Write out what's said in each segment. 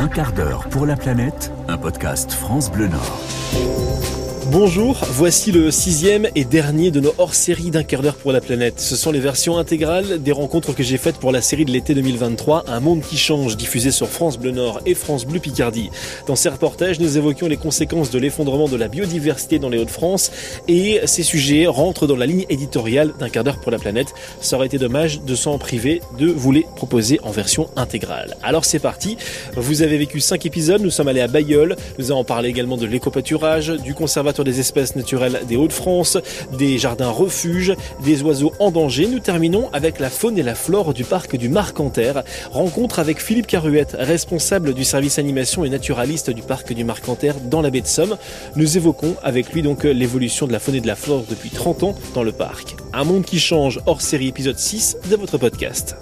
Un quart d'heure pour la planète, un podcast France Bleu Nord. Bonjour, voici le sixième et dernier de nos hors-séries d'un quart d'heure pour la planète. Ce sont les versions intégrales des rencontres que j'ai faites pour la série de l'été 2023, Un monde qui change, diffusée sur France Bleu Nord et France Bleu Picardie. Dans ces reportages, nous évoquions les conséquences de l'effondrement de la biodiversité dans les Hauts-de-France et ces sujets rentrent dans la ligne éditoriale d'un quart d'heure pour la planète. Ça aurait été dommage de s'en priver, de vous les proposer en version intégrale. Alors c'est parti, vous avez vécu cinq épisodes, nous sommes allés à Bayeul, nous avons parlé également de l'éco-pâturage, du conservatoire des espèces naturelles des Hauts-de-France, des jardins refuges, des oiseaux en danger. Nous terminons avec la faune et la flore du parc du Marcanterre. Rencontre avec Philippe Caruette, responsable du service animation et naturaliste du parc du Marcanterre dans la baie de Somme. Nous évoquons avec lui donc l'évolution de la faune et de la flore depuis 30 ans dans le parc. Un monde qui change hors série épisode 6 de votre podcast.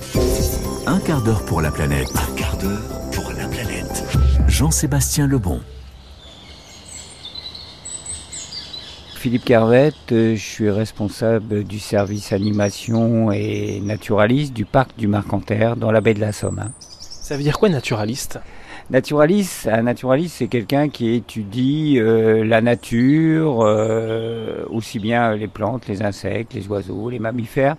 Un quart d'heure pour la planète. Un quart d'heure pour la planète. Jean-Sébastien Lebon. Philippe Carvette, euh, je suis responsable du service animation et naturaliste du parc du Marcanterre dans la baie de la Somme. Ça veut dire quoi naturaliste? Naturaliste, un naturaliste, c'est quelqu'un qui étudie euh, la nature, euh, aussi bien les plantes, les insectes, les oiseaux, les mammifères.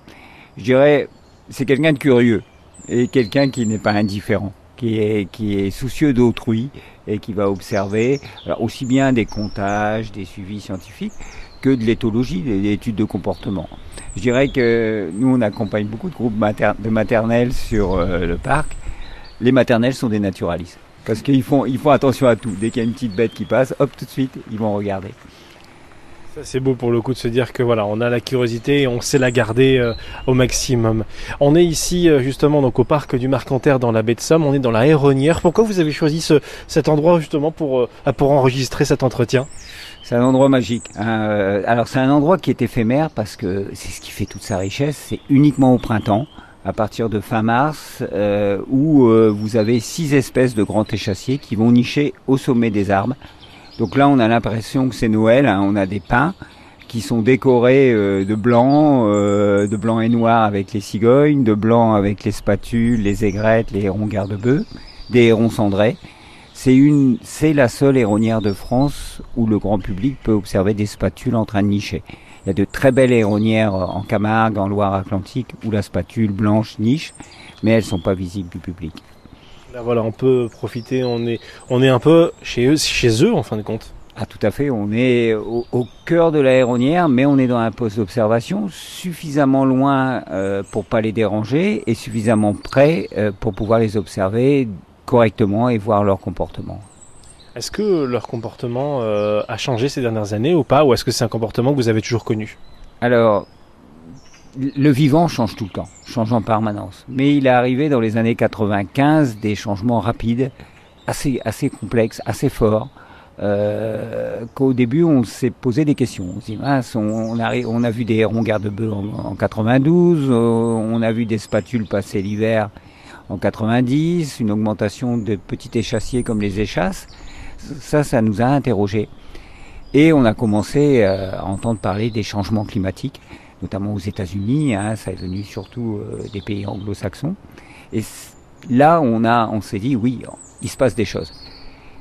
Je dirais, c'est quelqu'un de curieux et quelqu'un qui n'est pas indifférent, qui est, qui est soucieux d'autrui et qui va observer aussi bien des comptages, des suivis scientifiques que de l'éthologie, des études de comportement. Je dirais que nous, on accompagne beaucoup de groupes de maternelles sur euh, le parc. Les maternelles sont des naturalistes. Parce qu'ils font, ils font attention à tout. Dès qu'il y a une petite bête qui passe, hop, tout de suite, ils vont regarder. C'est beau pour le coup de se dire que voilà, on a la curiosité et on sait la garder euh, au maximum. On est ici euh, justement donc au parc du Marcanterre dans la baie de Somme, on est dans la Héronnière. Pourquoi vous avez choisi ce, cet endroit justement pour, euh, pour enregistrer cet entretien? C'est un endroit magique. hein. Alors c'est un endroit qui est éphémère parce que c'est ce qui fait toute sa richesse. C'est uniquement au printemps, à partir de fin mars, euh, où vous avez six espèces de grands échassiers qui vont nicher au sommet des arbres. Donc là, on a l'impression que c'est Noël. hein. On a des pins qui sont décorés euh, de blanc, euh, de blanc et noir avec les cigognes, de blanc avec les spatules, les aigrettes, les hérons garde-bœufs, des hérons cendrés. C'est une, c'est la seule héronnière de France où le grand public peut observer des spatules en train de nicher. Il y a de très belles héronnières en Camargue, en Loire-Atlantique, où la spatule blanche niche, mais elles sont pas visibles du public. Là voilà, on peut profiter, on est, on est un peu chez eux, chez eux en fin de compte. Ah, tout à fait. On est au, au cœur de la héronnière, mais on est dans un poste d'observation suffisamment loin euh, pour pas les déranger et suffisamment près euh, pour pouvoir les observer correctement et voir leur comportement. Est-ce que leur comportement euh, a changé ces dernières années ou pas Ou est-ce que c'est un comportement que vous avez toujours connu? Alors, le vivant change tout le temps, change en permanence. Mais il est arrivé dans les années 95 des changements rapides, assez, assez complexes, assez forts. Euh, qu'au début on s'est posé des questions. On dit, mince, on, on, a, on a vu des hérons garde-bœufs en, en 92, euh, on a vu des spatules passer l'hiver en 90, une augmentation de petits échassiers comme les échasses. Ça, ça nous a interrogés. Et on a commencé euh, à entendre parler des changements climatiques, notamment aux États-Unis. Hein, ça est venu surtout euh, des pays anglo-saxons. Et là, on on s'est dit, oui, il se passe des choses.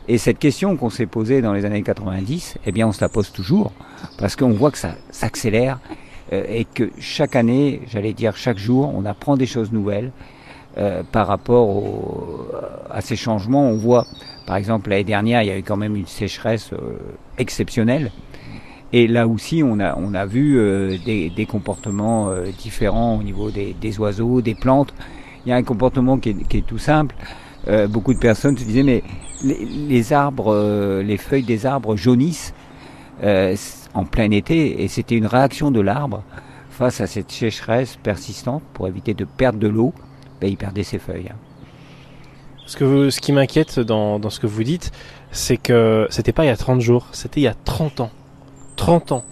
Et cette question qu'on s'est posée dans les années 90, eh bien, on se la pose toujours parce qu'on voit que ça s'accélère euh, et que chaque année, j'allais dire chaque jour, on apprend des choses nouvelles euh, par rapport à ces changements. On voit, par exemple, l'année dernière, il y a eu quand même une sécheresse exceptionnelle. Et là aussi, on a, on a vu euh, des, des comportements euh, différents au niveau des, des oiseaux, des plantes. Il y a un comportement qui est, tout simple. Euh, beaucoup de personnes se disaient, mais les, arbres, les feuilles des arbres jaunissent en plein été, et c'était une réaction de l'arbre face à cette sécheresse persistante pour éviter de perdre de l'eau. Ben, il perdait ses feuilles. hein. Ce, que vous- ce qui m'inquiète dans, dans ce que vous dites, c'est que c'était pas il y a 30 jours, c'était il y a 30 ans. 30 ans.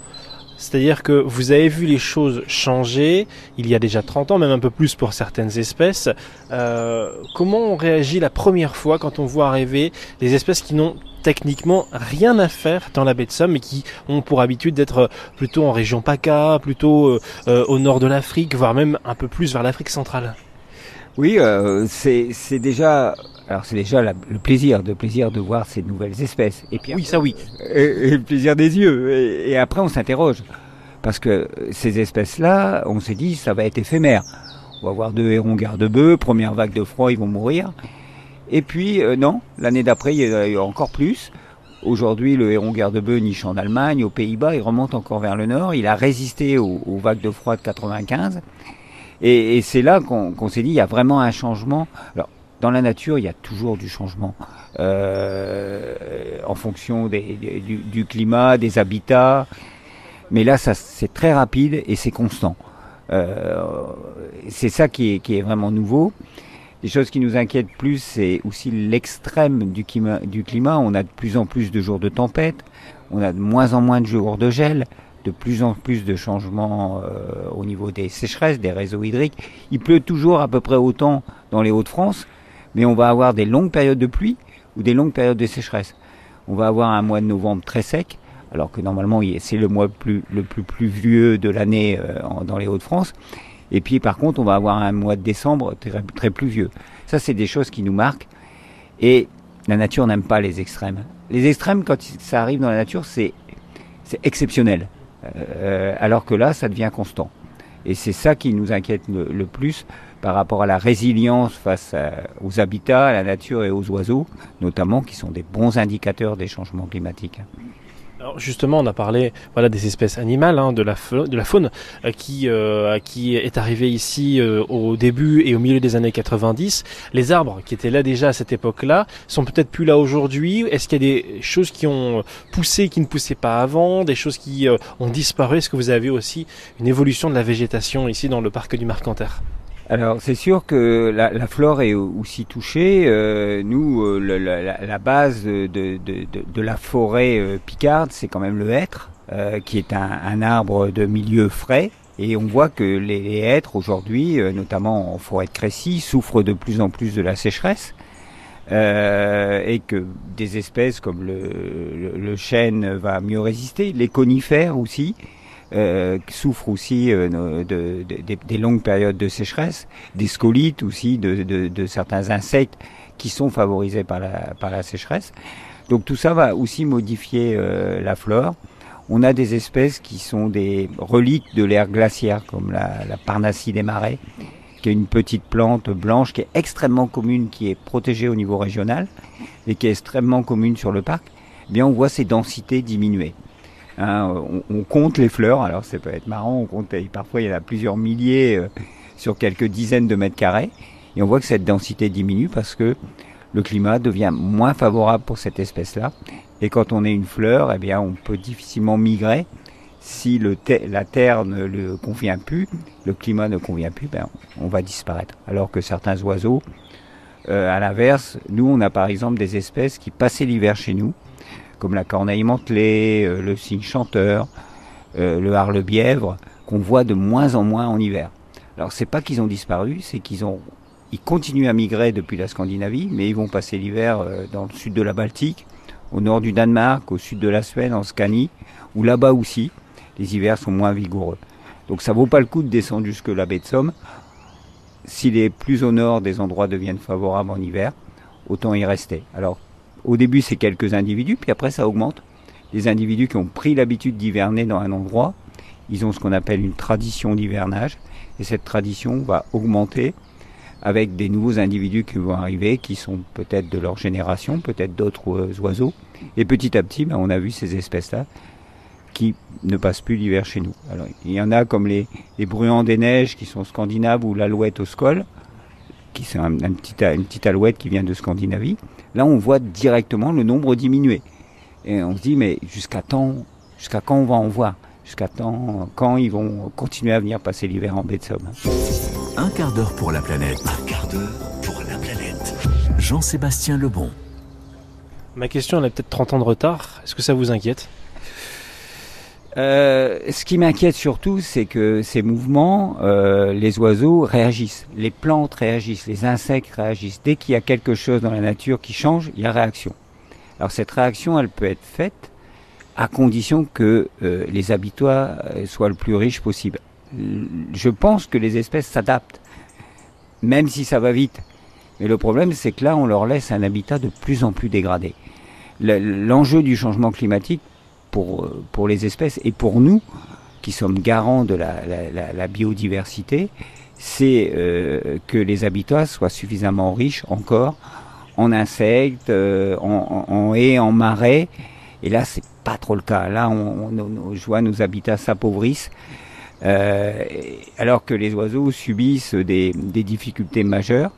C'est-à-dire que vous avez vu les choses changer il y a déjà 30 ans, même un peu plus pour certaines espèces. Euh, comment on réagit la première fois quand on voit arriver des espèces qui n'ont techniquement rien à faire dans la baie de Somme, mais qui ont pour habitude d'être plutôt en région PACA, plutôt euh, euh, au nord de l'Afrique, voire même un peu plus vers l'Afrique centrale? Oui, euh, c'est c'est déjà alors c'est déjà la- le plaisir, de plaisir de voir ces nouvelles espèces. Et puis Oui, ça oui. et, et le plaisir des yeux. Et, et après, on s'interroge. Parce que ces espèces-là, on s'est dit, ça va être éphémère. On va voir deux hérons garde-bœufs, première vague de froid, ils vont mourir. Et puis, euh, non, l'année d'après, il y en a eu encore plus. Aujourd'hui, le héron garde-bœuf niche en Allemagne, aux Pays-Bas, il remonte encore vers le nord. Il a résisté aux, aux vagues de froid de 95. Et, c'est là qu'on s'est dit, il y a vraiment un changement. Alors, dans la nature, il y a toujours du changement euh, en fonction du, climat, des habitats. Mais là, c'est très rapide et c'est constant. Euh, c'est ça qui est, vraiment nouveau. Les choses qui nous inquiètent plus, c'est aussi l'extrême du du climat. On a de plus en plus de jours de tempête, on a de moins en moins de jours de gel, de plus en plus de changements euh, au niveau des sécheresses, des réseaux hydriques. Il pleut toujours à peu près autant dans les Hauts-de-France, mais on va avoir des longues périodes de pluie ou des longues périodes de sécheresse. On va avoir un mois de novembre très sec, alors que normalement c'est le mois le plus pluvieux de l'année euh, dans les Hauts-de-France. Et puis par contre, on va avoir un mois de décembre très, très pluvieux. Ça, c'est des choses qui nous marquent. Et la nature n'aime pas les extrêmes. Les extrêmes, quand ça arrive dans la nature, c'est exceptionnel. Euh, alors que là, ça devient constant. Et c'est ça qui nous inquiète le, plus par rapport à la résilience face aux habitats, à la nature et aux oiseaux, notamment, qui sont des bons indicateurs des changements climatiques. Alors justement, on a parlé voilà des espèces animales, hein, de la de la faune euh, qui euh, qui est arrivée ici euh, au début et au milieu des années 90. Les arbres qui étaient là déjà à cette époque-là sont peut-être plus là aujourd'hui. Est-ce qu'il y a des choses qui ont poussé qui ne poussaient pas avant, des choses qui ont disparu? Est-ce que vous avez aussi une évolution de la végétation ici dans le parc du Marcanterre Alors c'est sûr que la, la flore est aussi touchée. Euh, nous, euh, la, la- base de, de, de, de la forêt euh, picarde, c'est quand même le hêtre, euh, qui est un, un arbre de milieu frais. Et on voit que les, les hêtres aujourd'hui, euh, notamment en forêt de Crécy, souffrent de plus en plus de la sécheresse. Et que des espèces comme le, le, le chêne va mieux résister, les conifères aussi, euh, souffrent aussi euh, de, de- de- des longues périodes de sécheresse, des scolites aussi, de certains insectes qui sont favorisés par la, par la sécheresse. Donc tout ça va aussi modifier euh, la flore. On a des espèces qui sont des reliques de l'ère glaciaire, comme la, la Parnassie des marais, qui est une petite plante blanche qui est extrêmement commune, qui est protégée au niveau régional et qui est extrêmement commune sur le parc. Eh bien, on voit ces densités diminuer. Hein, on, on compte les fleurs, alors ça peut être marrant, on compte, parfois il y en a plusieurs milliers euh, sur quelques dizaines de mètres carrés, et on voit que cette densité diminue parce que le climat devient moins favorable pour cette espèce-là, et quand on est une fleur, eh bien on peut difficilement migrer. Si le la terre ne le convient plus, le climat ne convient plus, ben on va disparaître. Alors que certains oiseaux, euh, à l'inverse, nous on a par exemple des espèces qui passaient l'hiver chez nous, comme la corneille mantelée, euh, le cygne chanteur, euh, le harle-bièvre, qu'on voit de moins en moins en hiver. Alors c'est pas qu'ils ont disparu, c'est qu'ils ont, ils continuent à migrer depuis la Scandinavie, mais ils vont passer l'hiver euh, dans le sud de la Baltique, au nord du Danemark, au sud de la Suède, en Scanie, ou là-bas aussi, les hivers sont moins vigoureux. Donc ça vaut pas le coup de descendre jusque la baie de Somme. S'il est plus au nord, des endroits deviennent favorables en hiver, autant y rester. Alors au début, c'est quelques individus, puis après, ça augmente. Les individus qui ont pris l'habitude d'hiverner dans un endroit, ils ont ce qu'on appelle une tradition d'hivernage, et cette tradition va augmenter avec des nouveaux individus qui vont arriver, qui sont peut-être de leur génération, peut-être d'autres euh, oiseaux. Et petit à petit, ben, on a vu ces espèces-là qui ne passent plus l'hiver chez nous. Alors, il y en a comme les, les bruants des neiges qui sont scandinaves ou l'alouette au scol, qui c'est un, un petit, une petite alouette qui vient de Scandinavie. Là, on voit directement le nombre diminuer. Et on se dit, mais jusqu'à temps, jusqu'à quand on va en voir? Jusqu'à quand ils vont continuer à venir passer l'hiver en baie de Somme? Un quart d'heure pour la planète. Un quart d'heure pour la planète. Jean-Sébastien Lebon. Ma question, elle a peut-être 30 ans de retard. Est-ce que ça vous inquiète? Euh, ce qui m'inquiète surtout, c'est que ces mouvements, euh, les oiseaux réagissent, les plantes réagissent, les insectes réagissent. Dès qu'il y a quelque chose dans la nature qui change, il y a réaction. Alors cette réaction, elle peut être faite à condition que euh, les habitats soient le plus riches possible. Je pense que les espèces s'adaptent, même si ça va vite. Mais le problème, c'est que là, on leur laisse un habitat de plus en plus dégradé. L'enjeu du changement climatique pour, pour les espèces et pour nous, qui sommes garants de la, biodiversité, c'est euh, que les habitats soient suffisamment riches encore en insectes, euh, en, haies, en marais. Et là, c'est pas trop le cas. Là, on, on, je vois nos habitats s'appauvrissent. Euh, alors que les oiseaux subissent des, difficultés majeures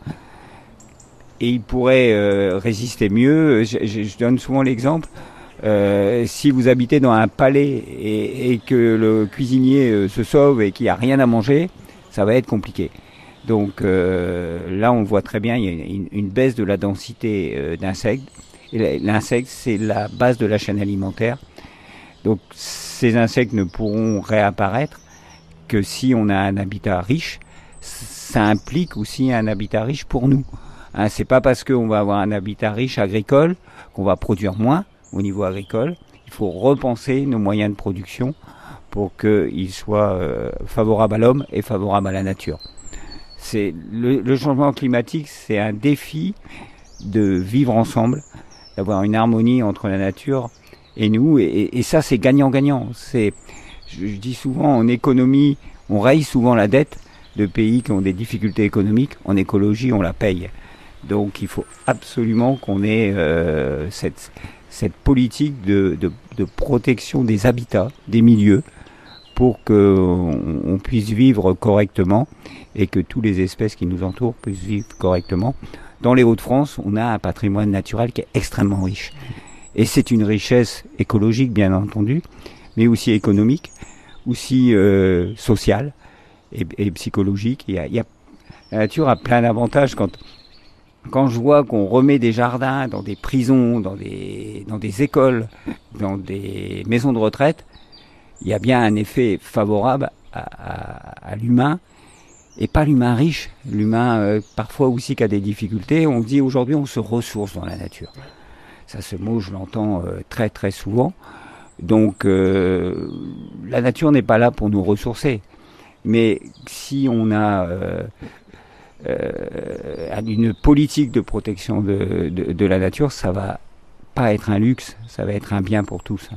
et ils pourraient euh, résister mieux. Je donne souvent l'exemple. Euh, si vous habitez dans un palais et, et que le cuisinier euh, se sauve et qu'il n'y a rien à manger, ça va être compliqué. Donc euh, là, on voit très bien, il y a une, une baisse de la densité euh, d'insectes. L'insecte, c'est la base de la chaîne alimentaire. Donc ces insectes ne pourront réapparaître que si on a un habitat riche. Ça implique aussi un habitat riche pour nous. Hein, c'est pas parce qu'on va avoir un habitat riche agricole qu'on va produire moins au niveau agricole. Il faut repenser nos moyens de production pour qu'ils soient euh, favorables à l'homme et favorables à la nature. C'est le, le changement climatique, c'est un défi de vivre ensemble, d'avoir une harmonie entre la nature et nous, et, et ça c'est gagnant-gagnant. C'est, je, je dis souvent en économie, on raye souvent la dette de pays qui ont des difficultés économiques. En écologie, on la paye. Donc il faut absolument qu'on ait euh, cette, cette politique de, de, de, protection des habitats, des milieux, pour qu'on on puisse vivre correctement et que toutes les espèces qui nous entourent puissent vivre correctement. Dans les Hauts-de-France, on a un patrimoine naturel qui est extrêmement riche. Et c'est une richesse écologique, bien entendu, mais aussi économique, aussi euh, sociale et, et, psychologique. Il y, a, il y a, la nature a plein d'avantages quand quand je vois qu'on remet des jardins dans des prisons, dans des, dans des écoles, dans des maisons de retraite, il y a bien un effet favorable à, l'humain et pas l'humain riche, l'humain euh, parfois aussi qui a des difficultés. On dit aujourd'hui on se ressource dans la nature. Ça, ce mot, je l'entends euh, très très souvent. Donc euh, la nature n'est pas là pour nous ressourcer. Mais si on a euh, euh, une politique de protection de, la nature, ça va pas être un luxe, ça va être un bien pour tous.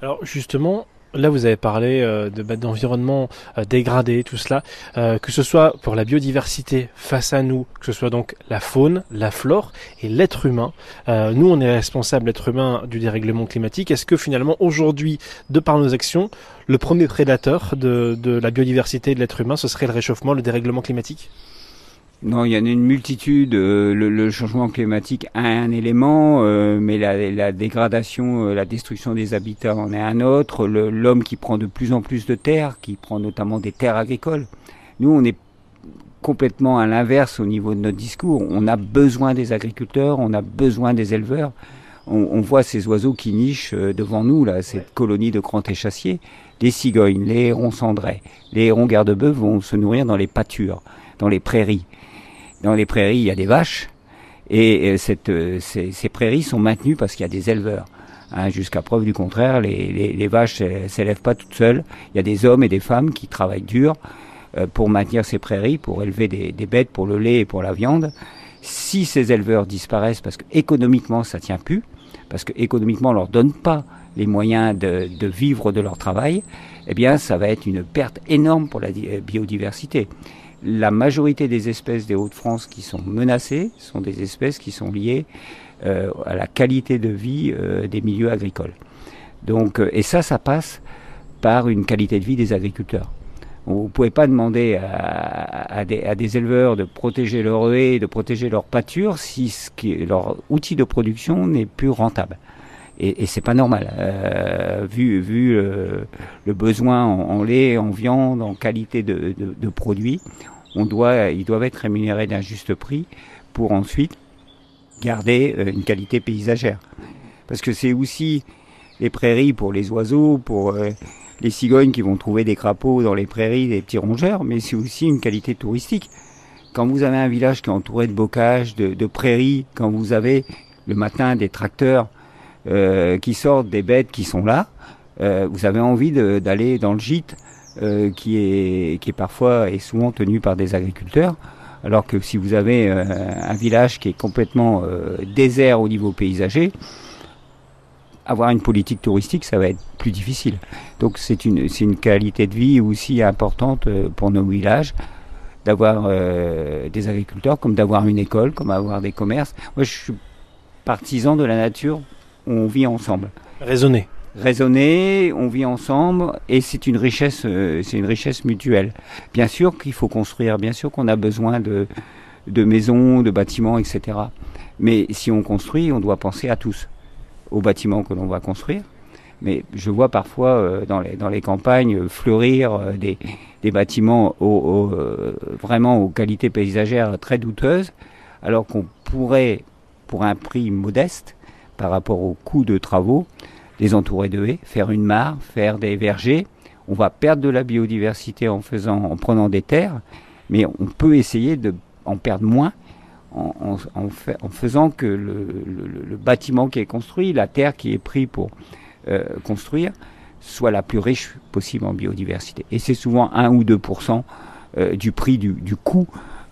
Alors justement, Là, vous avez parlé euh, de bah, d'environnement euh, dégradé, tout cela, euh, que ce soit pour la biodiversité face à nous, que ce soit donc la faune, la flore et l'être humain. Nous, on est responsable, l'être humain, du dérèglement climatique. Est-ce que finalement, aujourd'hui, de par nos actions, le premier prédateur de, de la biodiversité de l'être humain, ce serait le réchauffement, le dérèglement climatique? Non, il y en a une multitude. Euh, le, le, changement climatique a un élément, euh, mais la, la, dégradation, euh, la destruction des habitats en est un autre. L'homme qui prend de plus en plus de terres, qui prend notamment des terres agricoles. Nous, on est complètement à l'inverse au niveau de notre discours. On a besoin des agriculteurs, on a besoin des éleveurs. On, on voit ces oiseaux qui nichent devant nous, là, cette colonie de grands échassiers. Les cigognes, les hérons cendrés, les hérons garde-bœufs vont se nourrir dans les pâtures, dans les prairies dans les prairies, il y a des vaches, et cette, ces, ces prairies sont maintenues parce qu'il y a des éleveurs. Hein, Jusqu'à preuve du contraire, les, les, les vaches s'élèvent pas toutes seules. Il y a des hommes et des femmes qui travaillent dur euh, pour maintenir ces prairies, pour élever des, des, bêtes pour le lait et pour la viande. Si ces éleveurs disparaissent parce que économiquement ça tient plus, parce que économiquement on leur donne pas les moyens de, de vivre de leur travail, eh bien ça va être une perte énorme pour la biodiversité la majorité des espèces des Hauts-de-France qui sont menacées sont des espèces qui sont liées euh, à la qualité de vie euh, des milieux agricoles. Donc, euh, et ça, ça passe par une qualité de vie des agriculteurs. Vous ne pouvez pas demander à, des, éleveurs de protéger leur haie, de protéger leur pâture si leur outil de production n'est plus rentable. Et, et c'est pas normal, euh, vu, vu euh, le besoin en, lait, en viande, en qualité de, de, de produits on doit, ils doivent être rémunérés d'un juste prix pour ensuite garder euh, une qualité paysagère. Parce que c'est aussi les prairies pour les oiseaux, pour euh, les cigognes qui vont trouver des crapauds dans les prairies, des petits rongeurs, mais c'est aussi une qualité touristique. Quand vous avez un village qui est entouré de bocages, de, de prairies, quand vous avez le matin des tracteurs qui sortent des bêtes qui sont là, euh, vous avez envie d'aller dans le gîte euh, qui, est, qui est parfois et souvent tenu par des agriculteurs Alors que si vous avez euh, un village qui est complètement euh, désert au niveau paysager, avoir une politique touristique, ça va être plus difficile. Donc c'est une, une qualité de vie aussi importante euh, pour nos villages d'avoir des agriculteurs, comme d'avoir une école, comme avoir des commerces. Moi, je suis partisan de la nature, on vit ensemble. Raisonner raisonner, on vit ensemble et c'est une richesse, euh, c'est une richesse mutuelle. Bien sûr qu'il faut construire, bien sûr qu'on a besoin de, de maisons, de bâtiments, etc. Mais si on construit, on doit penser à tous, aux bâtiments que l'on va construire. Mais je vois parfois euh, dans, les, dans les campagnes fleurir euh, des, des bâtiments au, vraiment aux qualités paysagères très douteuses, alors qu'on pourrait, pour un prix modeste par rapport au coût de travaux, les entourer de haies, faire une mare, faire des vergers. On va perdre de la biodiversité en, prenant des terres, mais on peut essayer de perdre moins en, faisant que le, bâtiment qui est construit, la terre qui est prise pour euh, construire, soit la plus riche possible en biodiversité. Et c'est souvent 1 ou 2% euh, du prix du, coût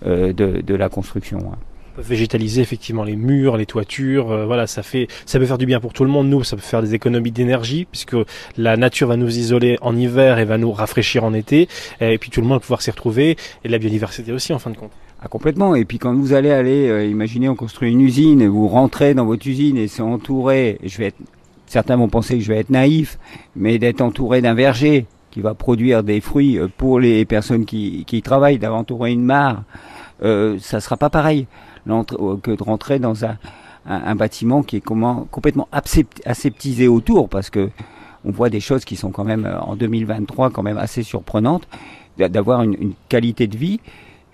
euh, de, la construction. Hein végétaliser effectivement les murs, les toitures. Euh, voilà, ça fait, ça peut faire du bien pour tout le monde. Nous, ça peut faire des économies d'énergie puisque la nature va nous isoler en hiver et va nous rafraîchir en été. Et puis tout le monde va pouvoir s'y retrouver et la biodiversité aussi en fin de compte. Ah, complètement. Et puis quand vous allez aller, euh, imaginez, on construit une usine, vous rentrez dans votre usine et c'est entouré. Je vais être, certains vont penser que je vais être naïf, mais d'être entouré d'un verger qui va produire des fruits euh, pour les personnes qui, qui travaillent, d'entourer une mare, euh, ça sera pas pareil. Euh, que de rentrer dans un, bâtiment qui est comment, complètement aseptisé autour, parce que on voit des choses qui sont quand même euh, en 2023 quand même assez surprenantes, d'avoir une, qualité de vie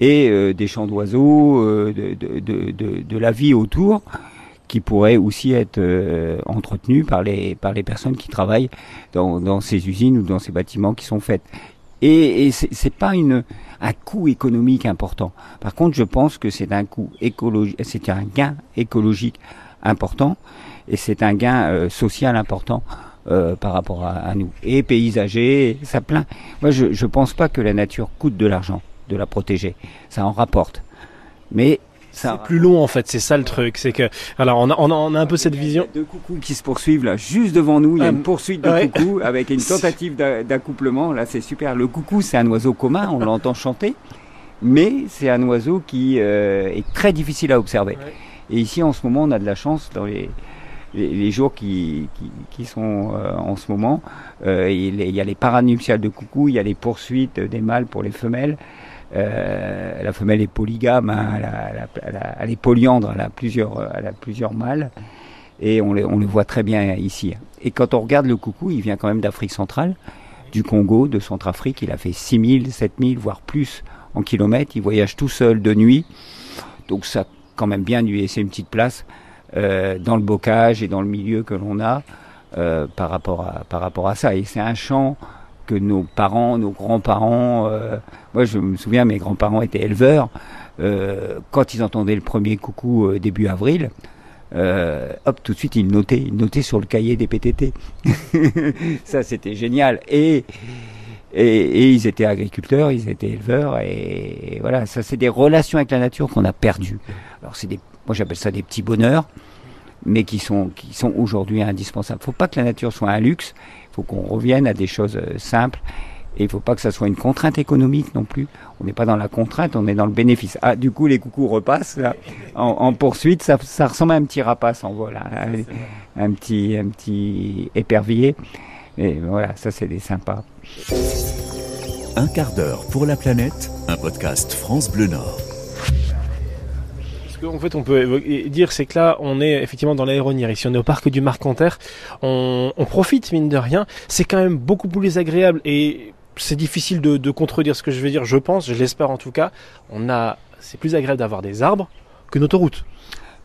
et euh, des champs d'oiseaux, de, la vie autour qui pourrait aussi être euh, par les par les personnes qui travaillent dans, dans ces usines ou dans ces bâtiments qui sont faits. Et, et c'est pas une un coût économique important. Par contre, je pense que c'est un coût écologique, c'est un gain écologique important et c'est un gain euh, social important euh, par rapport à, nous. Et paysager, ça plein. Moi, je ne pense pas que la nature coûte de l'argent de la protéger. Ça en rapporte. Mais c'est plus long en fait, c'est ça le truc, c'est que alors on a, on a, un peu cette vision. Deux coucous qui se poursuivent là, juste devant nous, il y a une euh, poursuite de coucou avec une tentative d'accouplement. Là, c'est super. Le coucou, c'est un oiseau commun, on l'entend chanter, mais c'est un oiseau qui euh, est très difficile à observer. Et ici, en ce moment, on a de la chance dans les les, jours qui, qui, qui sont euh, en ce moment. il, y a les paranuptiales de coucou, il y a les poursuites des mâles pour les femelles. Euh, la femelle est polygame, hein, elle, est polyandre, elle a plusieurs, elle a plusieurs mâles, et on les voit très bien ici. Et quand on regarde le coucou, il vient quand même d'Afrique centrale, du Congo, de Centrafrique, il a fait 6000, 7000, voire plus en kilomètres, il voyage tout seul de nuit, donc ça quand même bien lui laisser une petite place euh, dans le bocage et dans le milieu que l'on a euh, par, rapport à, par rapport à ça. Et c'est un champ que nos parents, nos grands-parents, euh, moi je me souviens, mes grands-parents étaient éleveurs, euh, quand ils entendaient le premier coucou euh, début avril, hop, tout de suite ils notaient, ils notaient sur le cahier des PTT. Ça c'était génial. Et, et, ils étaient agriculteurs, ils étaient éleveurs, et, voilà, ça c'est des relations avec la nature qu'on a perdues. Alors c'est des, moi j'appelle ça des petits bonheurs mais qui sont, qui sont aujourd'hui indispensables. Faut pas que la nature soit un luxe, faut qu'on revienne à des choses euh, simples. Et il ne faut pas que ça soit une contrainte économique non plus. On n'est pas dans la contrainte, on est dans le bénéfice. Ah, du coup, les coucous repassent là, en, poursuite. Ça, ça, ressemble à un petit rapace en vol, hein. un, petit, un petit épervier. Et voilà, ça c'est des sympas. Un quart d'heure pour la planète, un podcast France Bleu Nord en fait on peut dire c'est que là on est effectivement dans l'aéronnière ici on est au parc du Marcanterre on, on profite mine de rien. C'est quand même beaucoup plus agréable et c'est difficile de, contredire ce que je vais dire je pense je l'espère en tout cas. On a c'est plus agréable d'avoir des arbres qu'une autoroute.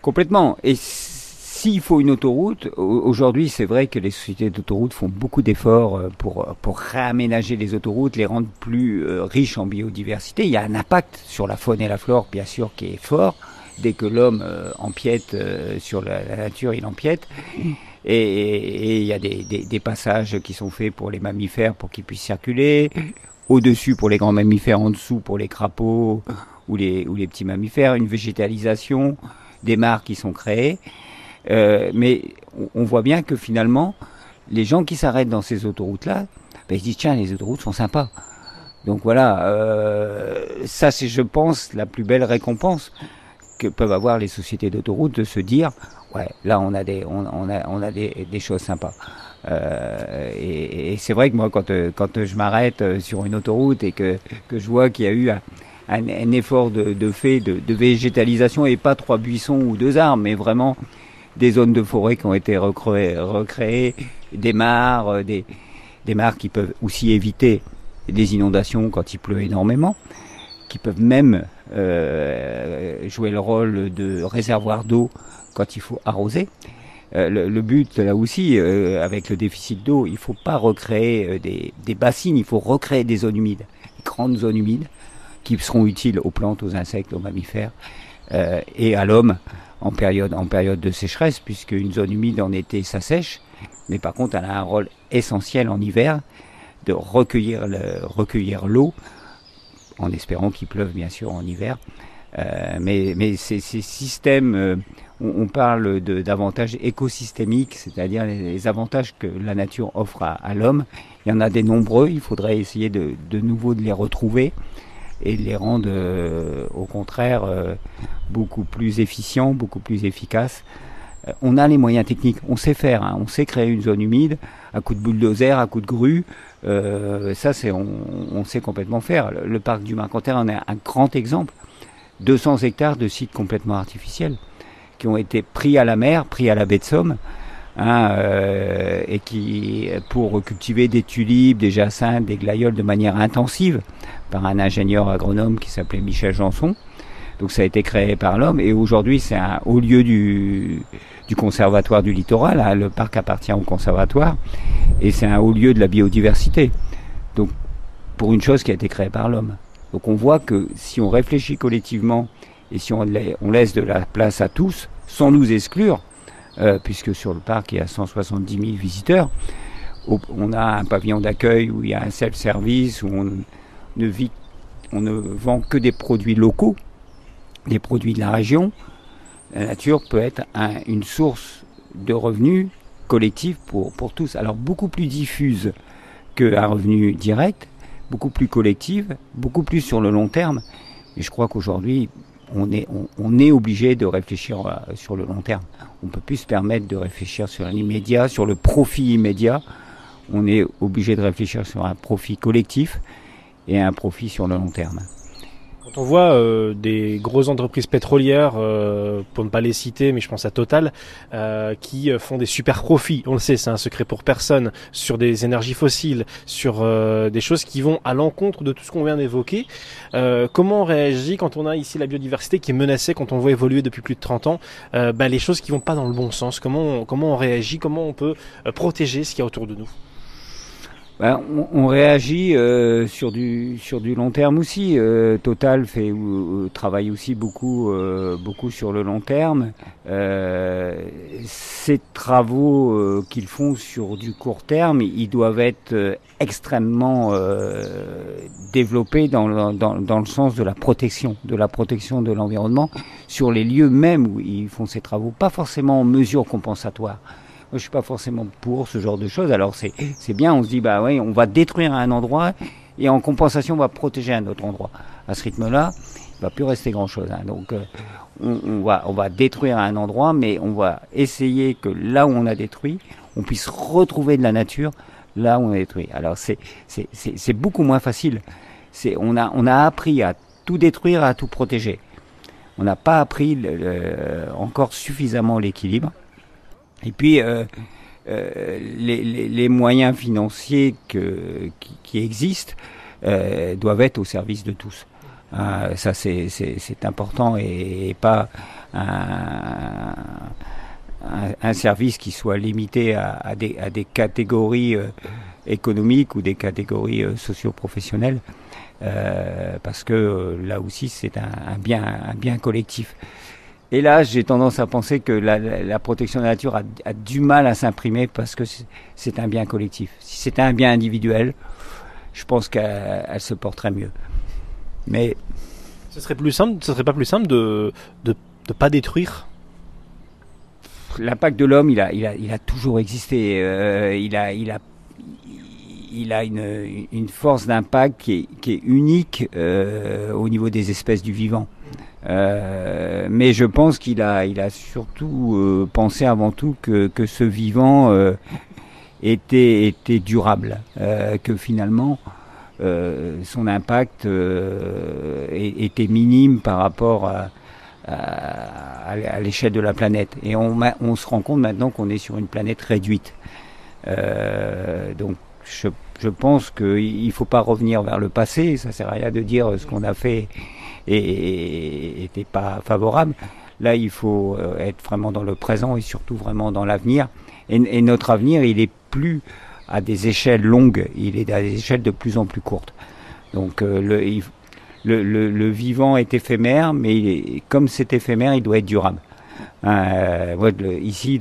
Complètement. Et s'il faut une autoroute, aujourd'hui c'est vrai que les sociétés d'autoroutes font beaucoup d'efforts euh, pour, pour réaménager les autoroutes, les rendre plus euh, riches en biodiversité. Il y a un impact sur la faune et la flore bien sûr qui est fort dès que l'homme euh, empiète euh, sur la, nature, il empiète. Et il y a des, passages qui sont faits pour les mammifères pour qu'ils puissent circuler, au-dessus pour les grands mammifères, en dessous pour les crapauds ou les, petits mammifères, une végétalisation, des mares qui sont créées. Euh, mais on, voit bien que finalement, les gens qui s'arrêtent dans ces autoroutes-là, ben, ils se disent tiens, les autoroutes sont sympas. Donc voilà, ça c'est, je pense, la plus belle récompense que peuvent avoir les sociétés d'autoroutes de se dire ouais, là on a des, on, a, on a des, des choses sympas. Euh, et, c'est vrai que moi, quand, quand je m'arrête sur une autoroute et que, que je vois qu'il y a eu un, effort de, fait de, végétalisation et pas trois buissons ou deux arbres, mais vraiment des zones de forêt qui ont été recréées, recréées des mares, euh, des, des mares qui peuvent aussi éviter des inondations quand il pleut énormément, qui peuvent même euh, jouer le rôle de réservoir d'eau quand il faut arroser. Euh, le, but là aussi, euh, avec le déficit d'eau, il faut pas recréer euh, des, bassines, il faut recréer des zones humides, des grandes zones humides qui seront utiles aux plantes, aux insectes, aux mammifères euh, et à l'homme en période, en période de sécheresse, puisque une zone humide en été ça sèche, mais par contre elle a un rôle essentiel en hiver de recueillir recueillir l'eau, en espérant qu'il pleuve bien sûr en hiver. Euh, mais, ces, systèmes, euh, on, parle d'avantages écosystémiques, c'est-à-dire les, avantages que la nature offre à, l'homme. Il y en a des nombreux, il faudrait essayer de, nouveau de les retrouver et de les rendre euh, au contraire beaucoup plus efficients, beaucoup plus efficaces. Euh, on a les moyens techniques, on sait faire, hein, on sait créer une zone humide à coup de bulldozer, à coup de grue. ça, c'est on, sait complètement faire. Le, parc du Marcanterre en est un grand exemple. 200 hectares de sites complètement artificiels qui ont été pris à la mer, pris à la baie de Somme, hein, euh, et qui pour cultiver des tulipes, des jacinthes, des glaïeuls de manière intensive par un ingénieur agronome qui s'appelait Michel Janson. Donc ça a été créé par l'homme et aujourd'hui c'est un haut lieu du, du conservatoire du littoral. Hein, le parc appartient au conservatoire et c'est un haut lieu de la biodiversité. Donc pour une chose qui a été créée par l'homme. Donc on voit que si on réfléchit collectivement et si on, laisse de la place à tous, sans nous exclure, euh, puisque sur le parc il y a 170 000 visiteurs, on a un pavillon d'accueil où il y a un self-service, où on ne, vit, on ne vend que des produits locaux, des produits de la région. La nature peut être un, une source de revenus collectifs pour, pour tous. Alors beaucoup plus diffuse qu'un revenu direct, beaucoup plus collective, beaucoup plus sur le long terme. Et je crois qu'aujourd'hui, on est, on, est obligé de réfléchir euh, sur le long terme. On peut plus se permettre de réfléchir sur l'immédiat, sur le profit immédiat. On est obligé de réfléchir sur un profit collectif et un profit sur le long terme. On voit euh, des grosses entreprises pétrolières, euh, pour ne pas les citer, mais je pense à Total, euh, qui font des super profits, on le sait, c'est un secret pour personne, sur des énergies fossiles, sur euh, des choses qui vont à l'encontre de tout ce qu'on vient d'évoquer. Euh, comment on réagit quand on a ici la biodiversité qui est menacée, quand on voit évoluer depuis plus de 30 ans, bah, les choses qui vont pas dans le bon sens? Comment comment on réagit? Comment on peut protéger ce qu'il y a autour de nous? Ben, on, réagit euh, sur du sur du long terme aussi. Euh, Total fait euh, travaille aussi beaucoup euh, beaucoup sur le long terme. Euh, ces travaux qu'ils font sur du court terme, ils doivent être extrêmement développés dans le, dans, dans le sens de la protection, de la protection de l'environnement sur les lieux même où ils font ces travaux, pas forcément en mesure compensatoire. Je suis pas forcément pour ce genre de choses. Alors c'est c'est bien. On se dit bah oui, on va détruire un endroit et en compensation, on va protéger un autre endroit. À ce rythme-là, il va plus rester grand-chose. Hein. Donc euh, on, va on va détruire un endroit, mais on va essayer que là où on a détruit, on puisse retrouver de la nature là où on a détruit. Alors c'est c'est c'est beaucoup moins facile. C'est on a on a appris à tout détruire, à tout protéger. On n'a pas appris encore suffisamment l'équilibre. Et puis, euh, euh, les, moyens financiers qui, existent euh, doivent être au service de tous. Ça, c'est important et, pas un, service qui soit limité à, des, catégories économiques ou des catégories socio-professionnelles. parce que là aussi, c'est un bien collectif. Et là, j'ai tendance à penser que la, la protection de la nature a, a du mal à s'imprimer parce que c'est un bien collectif. Si c'était un bien individuel, je pense qu'elle se porterait mieux. Mais Ce serait plus simple, ce serait pas plus simple de de, de pas détruire? L'impact de l'homme, il a, il, a, il a toujours existé. Euh, il a, il a, il a une, une force d'impact qui est, qui est unique euh, au niveau des espèces du vivant. Euh, mais je pense qu'il a, il a surtout euh, pensé avant tout que, que ce vivant euh, était, était durable, euh, que finalement euh, son impact était minime par rapport à, à, à l'échelle de la planète. Et on, on se rend compte maintenant qu'on est sur une planète réduite. Donc je, je pense qu'il ne faut pas revenir vers le passé, ça sert à rien de dire ce qu'on a fait n'était pas favorable. Là, il faut euh, être vraiment dans le présent et surtout vraiment dans l'avenir. Et, et notre avenir, il est plus à des échelles longues, il est à des échelles de plus en plus courtes. Donc euh, le, vivant est éphémère, mais comme c'est éphémère, il doit être durable. Euh, moi, le- ici,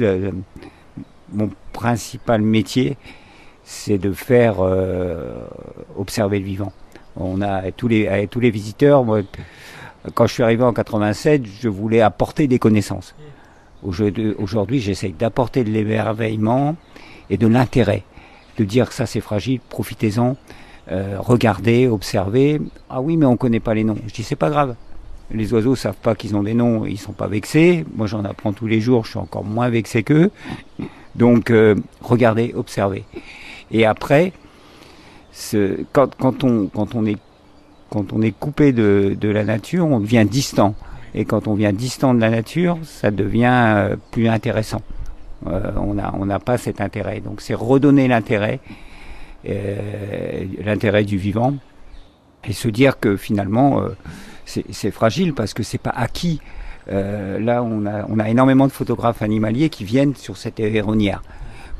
mon principal métier, c'est de faire euh, observer le vivant. On a tous les, tous les visiteurs. Moi, quand je suis arrivé en 87, je voulais apporter des connaissances. Aujourd'hui, j'essaye d'apporter de l'émerveillement et de l'intérêt, de dire que ça c'est fragile, profitez-en, euh, regardez, observez. Ah oui, mais on connaît pas les noms. Je dis c'est pas grave. Les oiseaux savent pas qu'ils ont des noms, ils sont pas vexés. Moi, j'en apprends tous les jours, je suis encore moins vexé qu'eux. Donc, euh, regardez, observez. Et après, ce, quand, quand, on, quand, on est, quand on est coupé de, de la nature, on devient distant. Et quand on vient distant de la nature, ça devient euh, plus intéressant. Euh, on n'a on n'a pas cet intérêt. Donc c'est redonner l'intérêt, euh, l'intérêt du vivant, et se dire que finalement euh, c'est fragile parce que c'est pas acquis. Euh, là, on a, on a énormément de photographes animaliers qui viennent sur cette héronière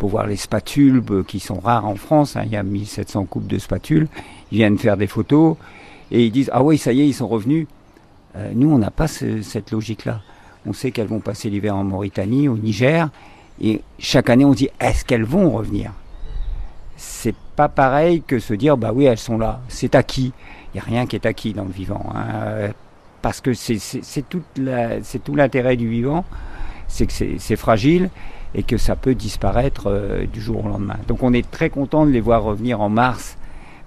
pour voir les spatules euh, qui sont rares en France. hein. il y a 1700 coupes de spatules. Ils viennent faire des photos et ils disent ah oui ça y est ils sont revenus. Euh, nous on n'a pas ce- cette logique-là. On sait qu'elles vont passer l'hiver en Mauritanie, au Niger, et chaque année on dit est-ce qu'elles vont revenir? C'est pas pareil que se dire bah oui elles sont là, c'est acquis. Il n'y a rien qui est acquis dans le vivant, hein. Parce que c'est- tout l'intérêt du vivant, c'est que c'est fragile et que ça peut disparaître euh, du jour au lendemain. Donc on est très content de les voir revenir en mars,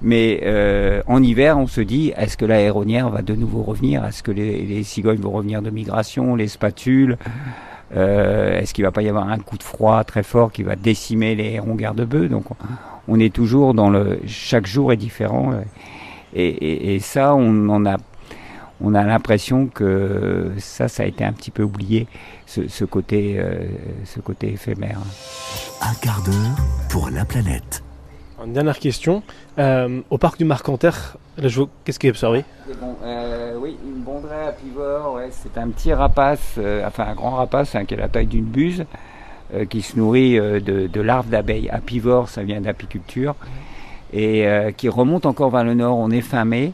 mais euh, en hiver on se dit est-ce que la va de nouveau revenir? Est-ce que les, cigognes vont revenir de migration, les spatules? Euh, Est-ce qu'il va pas y avoir un coup de froid très fort qui va décimer les hérons garde-bœufs Donc on, est toujours dans le chaque jour est différent et, ça on en a on a l'impression que ça ça a été un petit peu oublié ce, ce côté euh, ce côté éphémère. Un quart d'heure pour la planète. Une dernière question. Euh, au parc du Marcanterre, qu'est-ce qui est observé? Euh, oui, une bondrée apivore, ouais, c'est un petit rapace, euh, enfin un grand rapace hein, qui a la taille d'une buse, euh, qui se nourrit euh, de, de larves d'abeilles. Apivore, ça vient d'apiculture, et euh, qui remonte encore vers le nord. On est fin mai,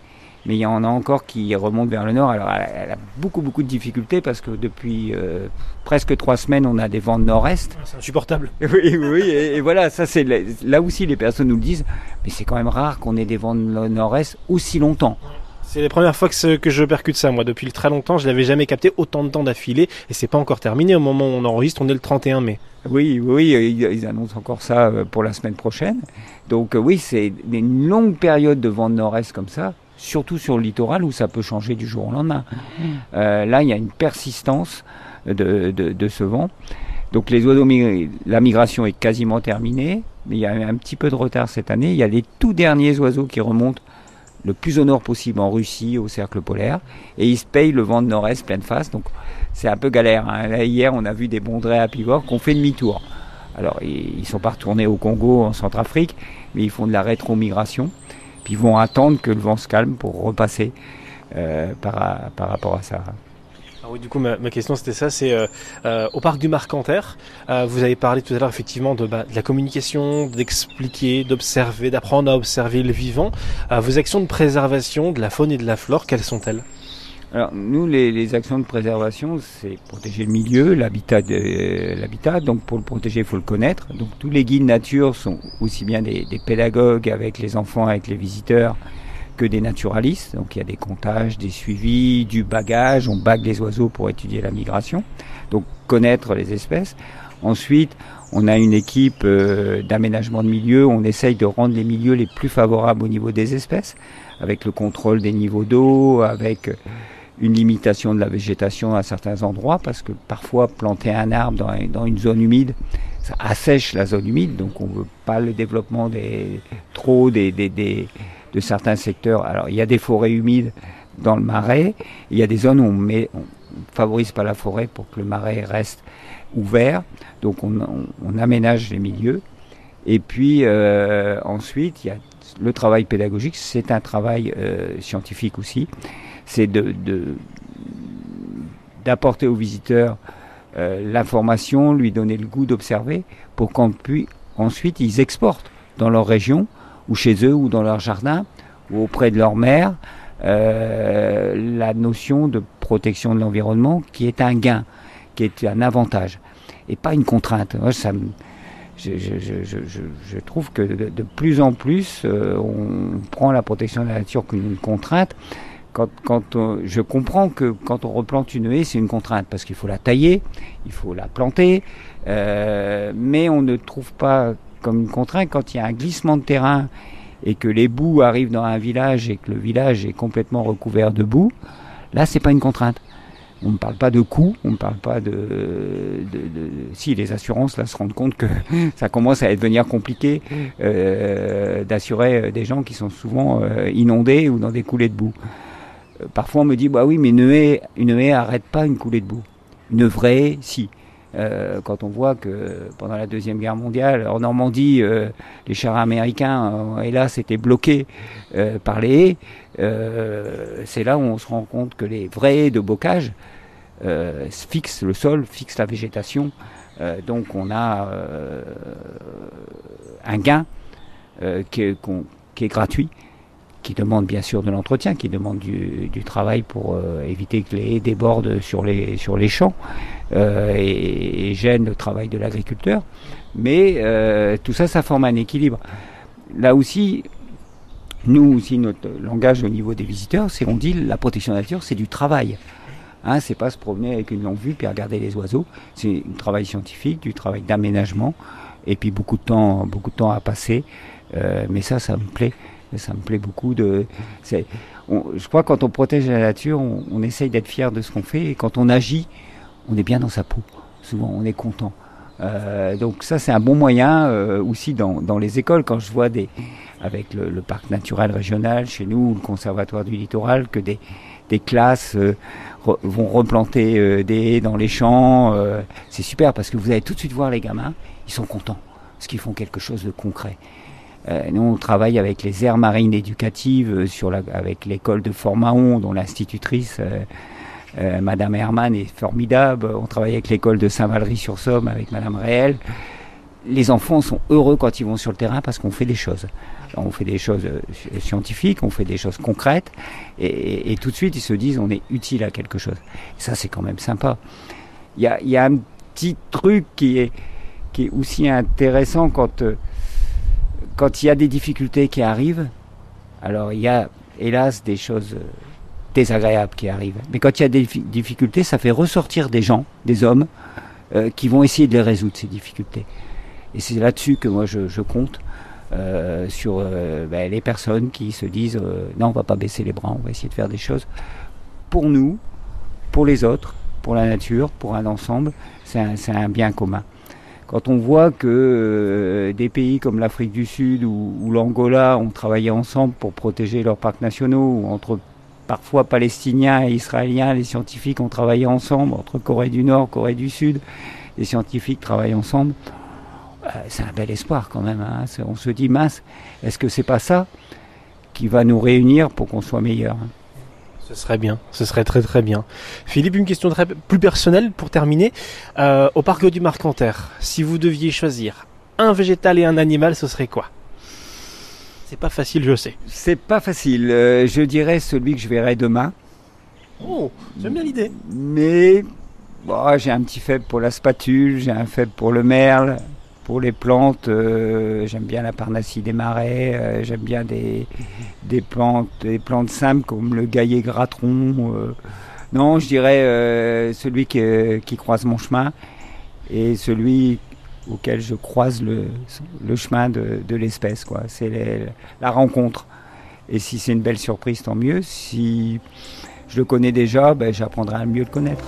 mais il y en a encore qui remontent vers le nord. Alors elle, a- beaucoup beaucoup de difficultés parce que depuis euh, presque trois semaines, on a des vents de nord-est. C'est insupportable. Oui, oui, et, et voilà, ça c'est là aussi les personnes nous le disent, mais c'est quand même rare qu'on ait des vents de nord-est aussi longtemps. C'est la première fois que, je percute ça, moi. Depuis très longtemps, je l'avais jamais capté autant de temps d'affilée, et c'est pas encore terminé. Au moment où on enregistre, on est le 31 mai. Oui, oui, ils, ils annoncent encore ça euh, pour la semaine prochaine. Donc euh, oui, c'est une longue période de vent de nord-est comme ça, surtout sur le littoral où ça peut changer du jour au lendemain. Euh, là, il y a une persistance de, ce vent. Donc les oiseaux, la migration est quasiment terminée, mais il y a un petit peu de retard cette année. Il y a les tout derniers oiseaux qui remontent le plus au nord possible en Russie, au cercle polaire, et ils se payent le vent de nord-est pleine face. Donc c'est un peu galère. hein. Là, hier, on a vu des bondrées apivores qui ont fait demi-tour. Alors, ils ils sont pas retournés au Congo, en Centrafrique, mais ils font de la rétromigration. Puis ils vont attendre que le vent se calme pour repasser euh, par, par rapport à ça. Ah oui, du coup, ma, question c'était ça, c'est euh, euh, au parc du Marcanterre, vous avez parlé tout à l'heure effectivement de, bah, de la communication, d'expliquer, d'observer, d'apprendre à observer le vivant. Vos actions de préservation de la faune et de la flore, quelles sont-elles? Alors, nous, les, les actions de préservation, c'est protéger le milieu, l'habitat. Donc, pour le protéger, il faut le connaître. Donc, tous les guides nature sont aussi bien des, des pédagogues avec les enfants, avec les visiteurs, que des naturalistes. Donc il y a des comptages, des suivis, du bagage. On bague les oiseaux pour étudier la migration. Donc connaître les espèces. Ensuite, on a une équipe euh, d'aménagement de milieu. On essaye de rendre les milieux les plus favorables au niveau des espèces, avec le contrôle des niveaux d'eau, avec une limitation de la végétation à certains endroits, parce que parfois planter un arbre dans, une zone humide, ça assèche la zone humide, donc on ne veut pas le développement des, trop des, de certains secteurs. Alors il y a des forêts humides dans le marais, il y a des zones où on ne favorise pas la forêt pour que le marais reste ouvert, donc on, aménage les milieux. Et puis euh, ensuite, il y a le travail pédagogique, c'est un travail euh, scientifique aussi c'est de, d'apporter aux visiteurs euh, l'information, lui donner le goût d'observer, pour qu'on puisse ensuite ils exportent dans leur région, ou chez eux, ou dans leur jardin, ou auprès de leur mère, euh, la notion de protection de l'environnement qui est un gain, qui est un avantage, et pas une contrainte. ça je, je, trouve que de, plus en plus, euh, on prend la protection de la nature comme une contrainte quand, je comprends que quand on replante une haie, c'est une contrainte parce qu'il faut la tailler, il faut la planter, euh, mais on ne trouve pas comme une contrainte quand il y a un glissement de terrain et que les boues arrivent dans un village et que le village est complètement recouvert de boue. Là, c'est pas une contrainte. On ne parle pas de coûts, on ne parle pas de, Si, les assurances, là, se rendent compte que ça commence à devenir compliqué euh, d'assurer des gens qui sont souvent euh, inondés ou dans des coulées de boue. Euh, parfois on me dit bah oui mais une haie, une haie arrête pas une coulée de boue. Une vraie si. Euh, quand on voit que pendant la deuxième guerre mondiale en Normandie euh, les chars américains hélas étaient bloqués par les haies c'est là où on se rend compte que les vrais haies de bocage fixent le sol fixent la végétation donc on a un gain qui est gratuit qui demande bien sûr de l'entretien, qui demande du, travail pour euh, éviter que les haies débordent sur les, sur les champs euh, et, gênent le travail de l'agriculteur. Mais euh, tout ça, ça forme un équilibre. Là aussi, nous aussi, notre langage au niveau des visiteurs, c'est on dit la protection de la nature, c'est du travail. Hein, c'est pas se promener avec une longue vue puis regarder les oiseaux. C'est un travail scientifique, du travail d'aménagement, et puis beaucoup de temps, beaucoup de temps à passer. mais ça, ça me plaît ça me plaît beaucoup. De, je crois que quand on protège la nature, on, essaye d'être fier de ce qu'on fait. Et quand on agit, on est bien dans sa peau. Souvent, on est content. Euh, donc ça, c'est un bon moyen euh, aussi dans, dans, les écoles. Quand je vois des, avec le, parc naturel régional chez nous, le conservatoire du littoral, que des, des classes euh, vont replanter des haies dans les champs, c'est super parce que vous allez tout de suite voir les gamins, ils sont contents parce qu'ils font quelque chose de concret. Euh, nous, on travaille avec les aires marines éducatives, euh, avec l'école de Fort-Mahon, dont l'institutrice, euh, Madame Herman, est formidable. On travaille avec l'école de Saint-Valery-sur-Somme, avec Madame Réel. Les enfants sont heureux quand ils vont sur le terrain parce qu'on fait des choses. on fait des choses scientifiques, on fait des choses concrètes, et, tout de suite ils se disent on est utile à quelque chose. Et ça c'est quand même sympa. Il y a, un petit truc qui est aussi intéressant quand quand il y a des difficultés qui arrivent, alors il y a hélas des choses euh, désagréables qui arrivent. Mais quand il y a des difficultés, ça fait ressortir des gens, des hommes, euh, qui vont essayer de les résoudre, ces difficultés. Et c'est là-dessus que moi je, compte. Euh, sur ben, les personnes qui se disent non on va pas baisser les bras on va essayer de faire des choses pour nous pour les autres pour la nature pour un ensemble c'est un bien commun quand on voit que euh, des pays comme l'Afrique du Sud ou, l'Angola ont travaillé ensemble pour protéger leurs parcs nationaux, ou entre parfois palestiniens et israéliens, les scientifiques ont travaillé ensemble, entre Corée du Nord, Corée du Sud, les scientifiques travaillent ensemble, euh, c'est un bel espoir quand même. Hein. On se dit, mince, est-ce que c'est pas ça qui va nous réunir pour qu'on soit meilleur hein ce serait bien, ce serait très très bien. Philippe, une question très, plus personnelle pour terminer. Euh, au parc du Marcanterre, si vous deviez choisir un végétal et un animal, ce serait quoi? C'est pas facile, je sais. C'est pas facile. Euh, je dirais celui que je verrai demain. Oh, j'aime bien l'idée. Mais j'ai un petit faible pour la spatule, j'ai un faible pour le merle, Pour les plantes, euh, j'aime bien la parnassie des marais, euh, j'aime bien des, plantes, des plantes simples comme le gaillet gratron. Euh. Non, je dirais celui qui, croise mon chemin et celui auquel je croise le, chemin de, de l'espèce. C'est la rencontre. Et si c'est une belle surprise, tant mieux. Si je le connais déjà, ben, j'apprendrai à mieux le connaître.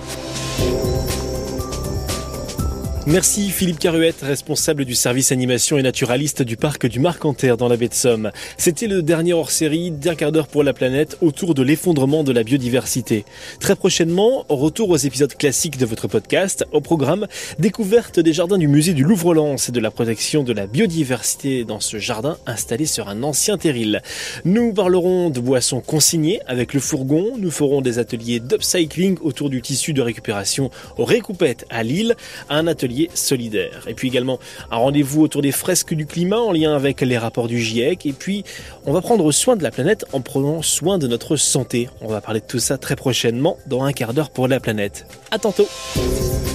Merci Philippe Caruette, responsable du service animation et naturaliste du parc du Marcanterre dans la baie de Somme. C'était le dernier hors-série d'un quart d'heure pour la planète autour de l'effondrement de la biodiversité. Très prochainement, retour aux épisodes classiques de votre podcast, au programme découverte des jardins du musée du Louvre-Lens et de la protection de la biodiversité dans ce jardin installé sur un ancien terril. Nous parlerons de boissons consignées avec le fourgon, nous ferons des ateliers d'upcycling autour du tissu de récupération au Récoupette à Lille, un solidaire. Et puis également un rendez-vous autour des fresques du climat en lien avec les rapports du GIEC. Et puis on va prendre soin de la planète en prenant soin de notre santé. On va parler de tout ça très prochainement dans un quart d'heure pour la planète. À tantôt.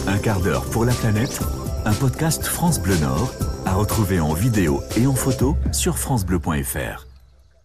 Un quart d'heure pour la planète, un podcast France Bleu Nord à retrouver en vidéo et en photo sur francebleu.fr.